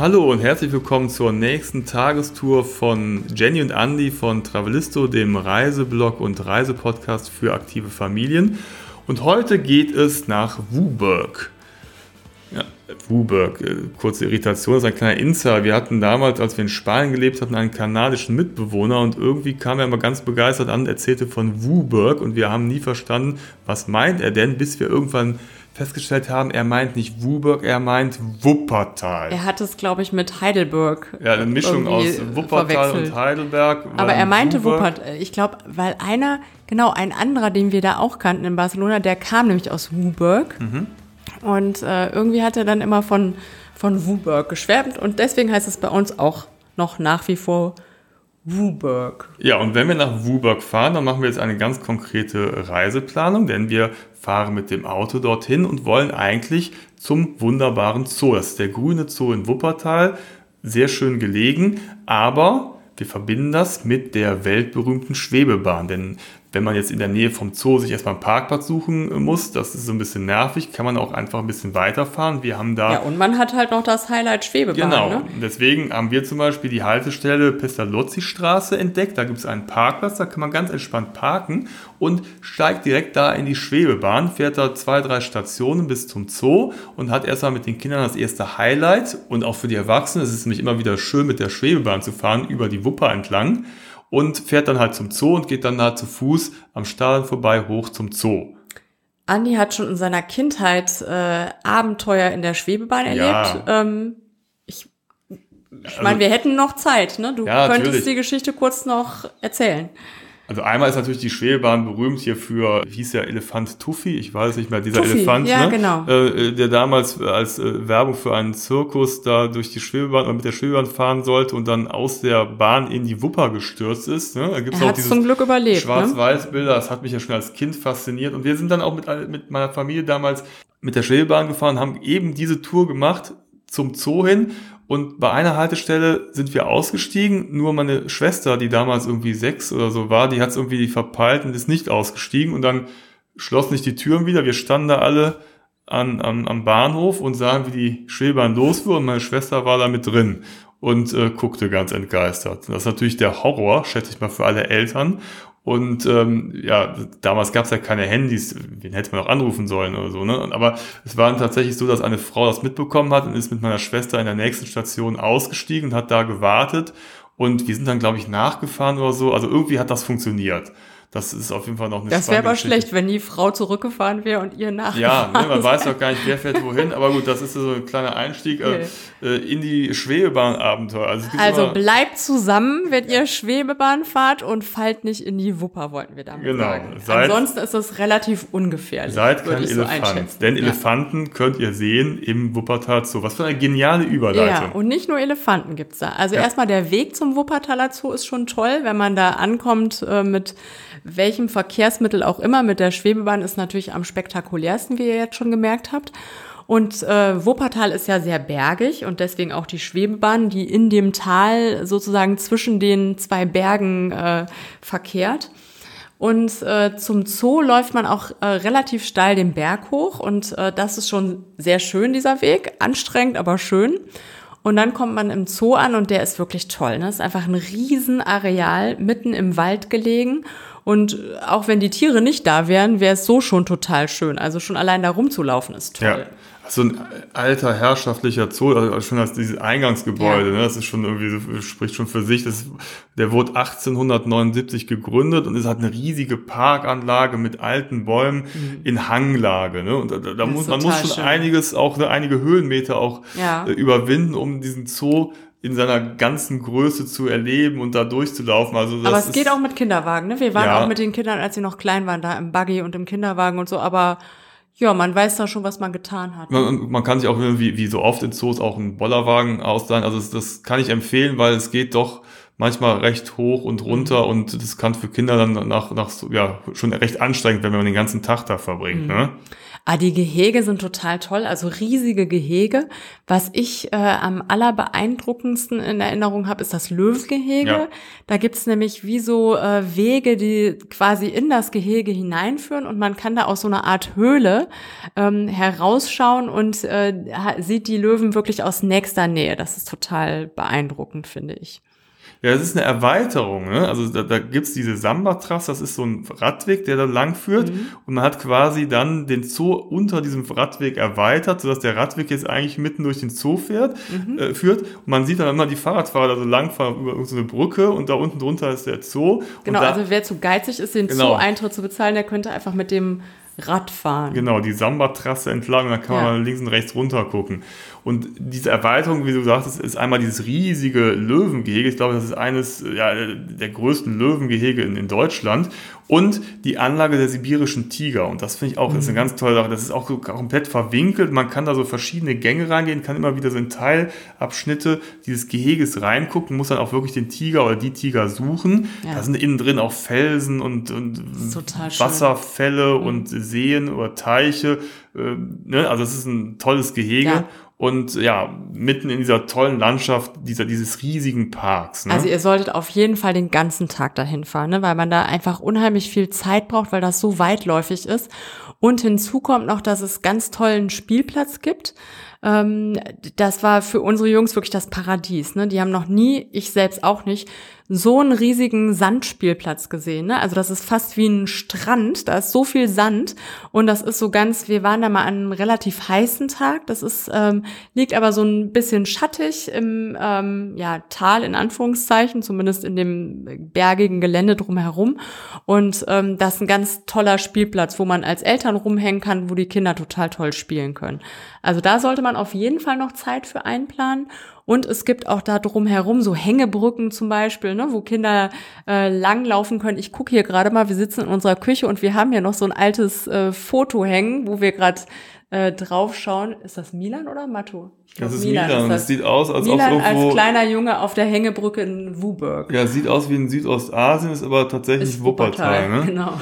Hallo und herzlich willkommen zur nächsten Tagestour von Jenny und Andy von Travelisto, dem Reiseblog und Reisepodcast für aktive Familien. Und heute geht es nach Wuburg. Ja, Wuburg, äh, kurze Irritation, das ist ein kleiner Insider. Wir hatten damals, als wir in Spanien gelebt hatten, einen kanadischen Mitbewohner und irgendwie kam er immer ganz begeistert an, erzählte von Wuburg und wir haben nie verstanden, was meint er denn, bis wir irgendwann festgestellt haben, er meint nicht Wuburg, er meint Wuppertal. Er hat es, glaube ich, mit Heidelberg. Ja, eine Mischung aus Wuppertal verwechselt. und Heidelberg. Aber er meinte Wuburg. Wuppertal. Ich glaube, weil einer, genau, ein anderer, den wir da auch kannten in Barcelona, der kam nämlich aus Wuburg. Mhm. Und äh, irgendwie hat er dann immer von, von Wuburg geschwärmt. Und deswegen heißt es bei uns auch noch nach wie vor Wuburg. Ja, und wenn wir nach Wuburg fahren, dann machen wir jetzt eine ganz konkrete Reiseplanung, denn wir fahren mit dem Auto dorthin und wollen eigentlich zum wunderbaren Zoo. Das ist der grüne Zoo in Wuppertal, sehr schön gelegen, aber wir verbinden das mit der weltberühmten Schwebebahn, denn wenn man jetzt in der Nähe vom Zoo sich erstmal einen Parkplatz suchen muss, das ist so ein bisschen nervig, kann man auch einfach ein bisschen weiterfahren. Wir haben da Ja, und man hat halt noch das Highlight Schwebebahn. Genau, Ne? deswegen haben wir zum Beispiel die Haltestelle Pestalozzi-Straße entdeckt. Da gibt es einen Parkplatz, da kann man ganz entspannt parken und steigt direkt da in die Schwebebahn, fährt da zwei, drei Stationen bis zum Zoo und hat erstmal mit den Kindern das erste Highlight. Und auch für die Erwachsenen ist es nämlich immer wieder schön, mit der Schwebebahn zu fahren, über die Wupper entlang. Und fährt dann halt zum Zoo und geht dann da zu Fuß am Stadion vorbei hoch zum Zoo. Andi hat schon in seiner Kindheit äh, Abenteuer in der Schwebebahn erlebt. Ja. Ähm, ich ich meine, wir hätten noch Zeit, ne? Du Ja, könntest natürlich. die Geschichte kurz noch erzählen. Also einmal ist natürlich die Schwebebahn berühmt hier für, wie hieß der Elefant Tuffy, ich weiß nicht mehr, dieser Tuffy, Elefant, ja, ne? genau. äh, der damals als äh, Werbung für einen Zirkus da durch die Schwebebahn oder mit der Schwebebahn fahren sollte und dann aus der Bahn in die Wupper gestürzt ist. Ne? Da gibt's Er auch hat dieses zum Glück überlebt. Ne? Schwarz-Weiß-Bilder, das hat mich ja schon als Kind fasziniert. Und wir sind dann auch mit, mit meiner Familie damals mit der Schwebebahn gefahren, haben eben diese Tour gemacht zum Zoo hin. Und bei einer Haltestelle sind wir ausgestiegen. Nur meine Schwester, die damals irgendwie sechs oder so war, die hat es irgendwie verpeilt und ist nicht ausgestiegen. Und dann schlossen sich die Türen wieder. Wir standen da alle an, am, am Bahnhof und sahen, wie die Schwebebahn losfuhr. Und meine Schwester war da mit drin und äh, guckte ganz entgeistert. Das ist natürlich der Horror, schätze ich mal, für alle Eltern. Und ähm, ja, damals gab es ja keine Handys, wen hätte man auch anrufen sollen oder so, ne? Aber es war tatsächlich so, dass eine Frau das mitbekommen hat und ist mit meiner Schwester in der nächsten Station ausgestiegen und hat da gewartet. Und wir sind dann, glaube ich, nachgefahren oder so. Also irgendwie hat das funktioniert. Das ist auf jeden Fall noch eine Das wäre aber Geschichte. schlecht, wenn die Frau zurückgefahren wäre und ihr Ja, nachgefahren ne, man weiß doch gar nicht, wer fährt wohin, aber gut, das ist so ein kleiner Einstieg äh, äh, in die Schwebebahn-Abenteuer. Also, es gibt Also bleibt zusammen, wenn ihr Schwebebahn fahrt und fallt nicht in die Wupper, wollten wir damit Genau. sagen. Seid- Ansonsten ist das relativ ungefährlich. Seid kein so Elefant, einschätzen. denn Ja. Elefanten könnt ihr sehen im Wuppertal Zoo. Was für eine geniale Überleitung. Ja, und nicht nur Elefanten gibt's da. Also Ja. erstmal der Weg zum Wuppertaler Zoo ist schon toll, wenn man da ankommt äh, mit welchem Verkehrsmittel auch immer. Mit der Schwebebahn ist natürlich am spektakulärsten, wie ihr jetzt schon gemerkt habt. Und äh, Wuppertal ist ja sehr bergig und deswegen auch die Schwebebahn, die in dem Tal sozusagen zwischen den zwei Bergen äh, verkehrt. Und äh, zum Zoo läuft man auch äh, relativ steil den Berg hoch und äh, das ist schon sehr schön, dieser Weg. Anstrengend, aber schön. Und dann kommt man im Zoo an und der ist wirklich toll. Ne? Das ist einfach ein Riesenareal mitten im Wald gelegen. Und auch wenn die Tiere nicht da wären, wäre es so schon total schön. Also schon allein da rumzulaufen ist toll. Ja. So ein alter herrschaftlicher Zoo, also schon als dieses Eingangsgebäude, Ja. ne, das ist schon irgendwie, spricht schon für sich. Das, der wurde 1879 gegründet und es hat eine riesige Parkanlage mit alten Bäumen in Hanglage. Ne? Und da, da Mhm. Muss, man muss schon schön. einiges, auch ne, einige Höhenmeter auch Ja. äh, überwinden, um diesen Zoo in seiner ganzen Größe zu erleben und da durchzulaufen. Also das Aber es geht auch mit Kinderwagen. Ne? Wir waren Ja. auch mit den Kindern, als sie noch klein waren, da im Buggy und im Kinderwagen und so. Aber ja, man weiß da schon, was man getan hat. Man, man kann sich auch wie, wie so oft in Zoos auch einen Bollerwagen ausleihen. Also das, das kann ich empfehlen, weil es geht doch manchmal recht hoch und runter mhm. und das kann für Kinder dann nach, nach ja, schon recht anstrengend, wenn man den ganzen Tag da verbringt. Mhm. Ne? Ah, die Gehege sind total toll, also riesige Gehege. Was ich äh, am allerbeeindruckendsten in Erinnerung habe, ist das Löwengehege. Ja. Da gibt's nämlich wie so äh, Wege, die quasi in das Gehege hineinführen und man kann da aus so einer Art Höhle ähm, herausschauen und äh, sieht die Löwen wirklich aus nächster Nähe. Das ist total beeindruckend, finde ich. Ja, es ist eine Erweiterung. Ne? Also da, da gibt's diese Samba-Trasse, das ist so ein Radweg, der da lang führt. Mhm. Und man hat quasi dann den Zoo unter diesem Radweg erweitert, sodass der Radweg jetzt eigentlich mitten durch den Zoo fährt, mhm. äh, führt. Und man sieht dann immer die Fahrradfahrer da so langfahren über so eine Brücke und da unten drunter ist der Zoo. Genau, da, also wer zu geizig ist, den genau. Zoo-Eintritt zu bezahlen, der könnte einfach mit dem Radfahren. Genau, die Samba-Trasse entlang, da kann ja. man links und rechts runter gucken. Und diese Erweiterung, wie du sagst, ist einmal dieses riesige Löwengehege. Ich glaube, das ist eines ja, der größten Löwengehege in, in Deutschland. Und die Anlage der sibirischen Tiger. Und das finde ich auch, mhm. ist eine mhm. ganz tolle Sache. Das ist auch so komplett verwinkelt. Man kann da so verschiedene Gänge reingehen, kann immer wieder so in Teilabschnitte dieses Geheges reingucken, muss dann auch wirklich den Tiger oder die Tiger suchen. Ja. Da sind innen drin auch Felsen und, und Wasserfälle mhm. und Seen oder Teiche. Äh, ne? Also es ist ein tolles Gehege. Ja und ja, mitten in dieser tollen Landschaft dieser, dieses riesigen Parks. Ne? Also ihr solltet auf jeden Fall den ganzen Tag dahin fahren, ne? weil man da einfach unheimlich viel Zeit braucht, weil das so weitläufig ist. Und hinzu kommt noch, dass es ganz tollen Spielplatz gibt. Ähm, das war für unsere Jungs wirklich das Paradies. Ne? Die haben noch nie, ich selbst auch nicht, so einen riesigen Sandspielplatz gesehen. Ne? Also das ist fast wie ein Strand, da ist so viel Sand und das ist so ganz, wir waren da mal an einem relativ heißen Tag, das ist, ähm, liegt aber so ein bisschen schattig im ähm, ja, Tal in Anführungszeichen, zumindest in dem bergigen Gelände drumherum und ähm, das ist ein ganz toller Spielplatz, wo man als Eltern rumhängen kann, wo die Kinder total toll spielen können. Also da sollte man auf jeden Fall noch Zeit für einplanen und es gibt auch da drumherum so Hängebrücken zum Beispiel, ne, wo Kinder äh, langlaufen können. Ich gucke hier gerade mal, wir sitzen in unserer Küche und wir haben hier noch so ein altes äh, Foto hängen, wo wir gerade äh, draufschauen. Ist das Milan oder Matto? Das ist Milan. Milan. Das, das sieht aus, als Milan ob irgendwo, als kleiner Junge auf der Hängebrücke in Wuburg. Ja, sieht aus wie in Südostasien, ist aber tatsächlich ist Wuppertal. Wuppertal ne? Genau.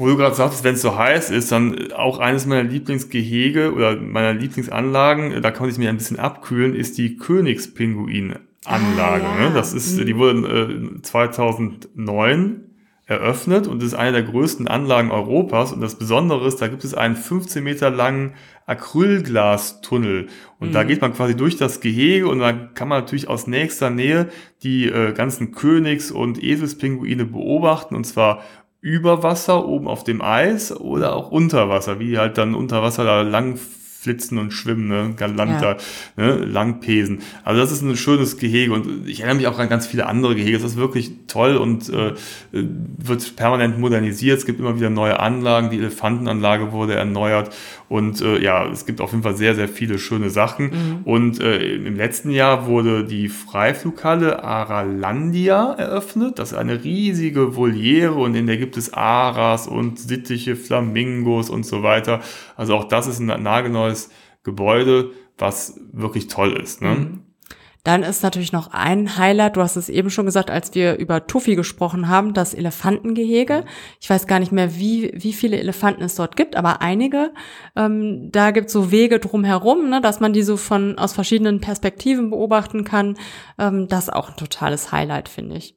Wo du gerade sagst, wenn es so heiß ist, dann auch eines meiner Lieblingsgehege oder meiner Lieblingsanlagen, da kann man sich mir ein bisschen abkühlen, ist die Königspinguin-Anlage. Ah, ja. ne? Das ist, die wurde äh, 2009 eröffnet und ist eine der größten Anlagen Europas. Und das Besondere ist, da gibt es einen 15 Meter langen Acrylglastunnel. Und mhm. da geht man quasi durch das Gehege und dann kann man natürlich aus nächster Nähe die äh, ganzen Königs- und Eselspinguine beobachten. Und zwar über Wasser, oben auf dem Eis oder auch unter Wasser, wie halt dann unter Wasser da lang flitzen und schwimmen, ne? Galanter, ja. ne? Langpesen. Also das ist ein schönes Gehege und ich erinnere mich auch an ganz viele andere Gehege. Das ist wirklich toll und äh, wird permanent modernisiert. Es gibt immer wieder neue Anlagen. Die Elefantenanlage wurde erneuert und äh, ja, es gibt auf jeden Fall sehr, sehr viele schöne Sachen. Mhm. Und äh, im letzten Jahr wurde die Freiflughalle Aralandia eröffnet. Das ist eine riesige Voliere und in der gibt es Aras und Sittiche, Flamingos und so weiter. Also auch das ist ein nagelneues Gebäude, was wirklich toll ist. Ne? Mhm. Dann ist natürlich noch ein Highlight, du hast es eben schon gesagt, als wir über Tuffy gesprochen haben, das Elefantengehege. Ich weiß gar nicht mehr, wie, wie viele Elefanten es dort gibt, aber einige. Ähm, da gibt es so Wege drumherum, ne, dass man die so von aus verschiedenen Perspektiven beobachten kann. Ähm, das ist auch ein totales Highlight, finde ich.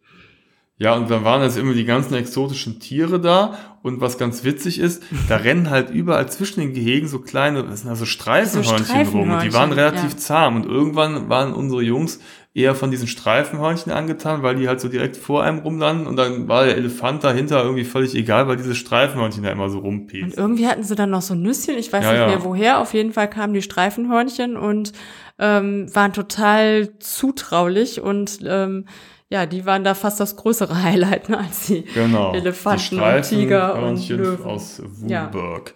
Ja, und dann waren jetzt immer die ganzen exotischen Tiere da. Und was ganz witzig ist, da rennen halt überall zwischen den Gehegen so kleine, das sind also Streifenhörnchen, so Streifenhörnchen rum. Und die waren relativ ja. zahm. Und irgendwann waren unsere Jungs eher von diesen Streifenhörnchen angetan, weil die halt so direkt vor einem rumlanden. Und dann war der Elefant dahinter irgendwie völlig egal, weil diese Streifenhörnchen da immer so rumpiepen. Und irgendwie hatten sie dann noch so Nüsschen, ich weiß ja, nicht mehr woher. Auf jeden Fall kamen die Streifenhörnchen und ähm, waren total zutraulich und ähm, ja, die waren da fast das größere Highlight ne, als die genau, Elefanten die und Tiger und Löwen. aus Wuburg.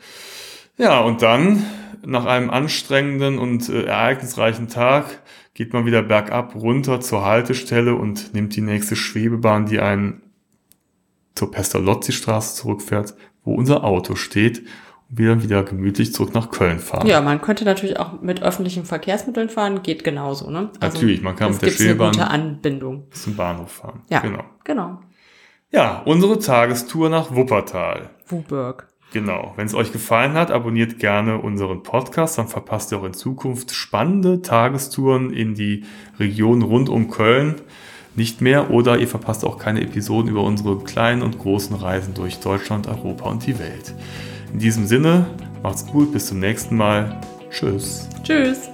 Ja. ja, und dann nach einem anstrengenden und äh, ereignisreichen Tag geht man wieder bergab runter zur Haltestelle und nimmt die nächste Schwebebahn, die einen zur Pestalozzi-Straße zurückfährt, wo unser Auto steht. Wir wieder gemütlich zurück nach Köln fahren. Ja, man könnte natürlich auch mit öffentlichen Verkehrsmitteln fahren, geht genauso, ne? natürlich, man kann mit der gibt eine gute Anbindung. zum Bahnhof fahren. Ja, Genau. genau. Ja, unsere Tagestour nach Wuppertal. Wuburg. Genau. Wenn es euch gefallen hat, abonniert gerne unseren Podcast, dann verpasst ihr auch in Zukunft spannende Tagestouren in die Region rund um Köln nicht mehr oder ihr verpasst auch keine Episoden über unsere kleinen und großen Reisen durch Deutschland, Europa und die Welt. In diesem Sinne, macht's gut, bis zum nächsten Mal. Tschüss. Tschüss.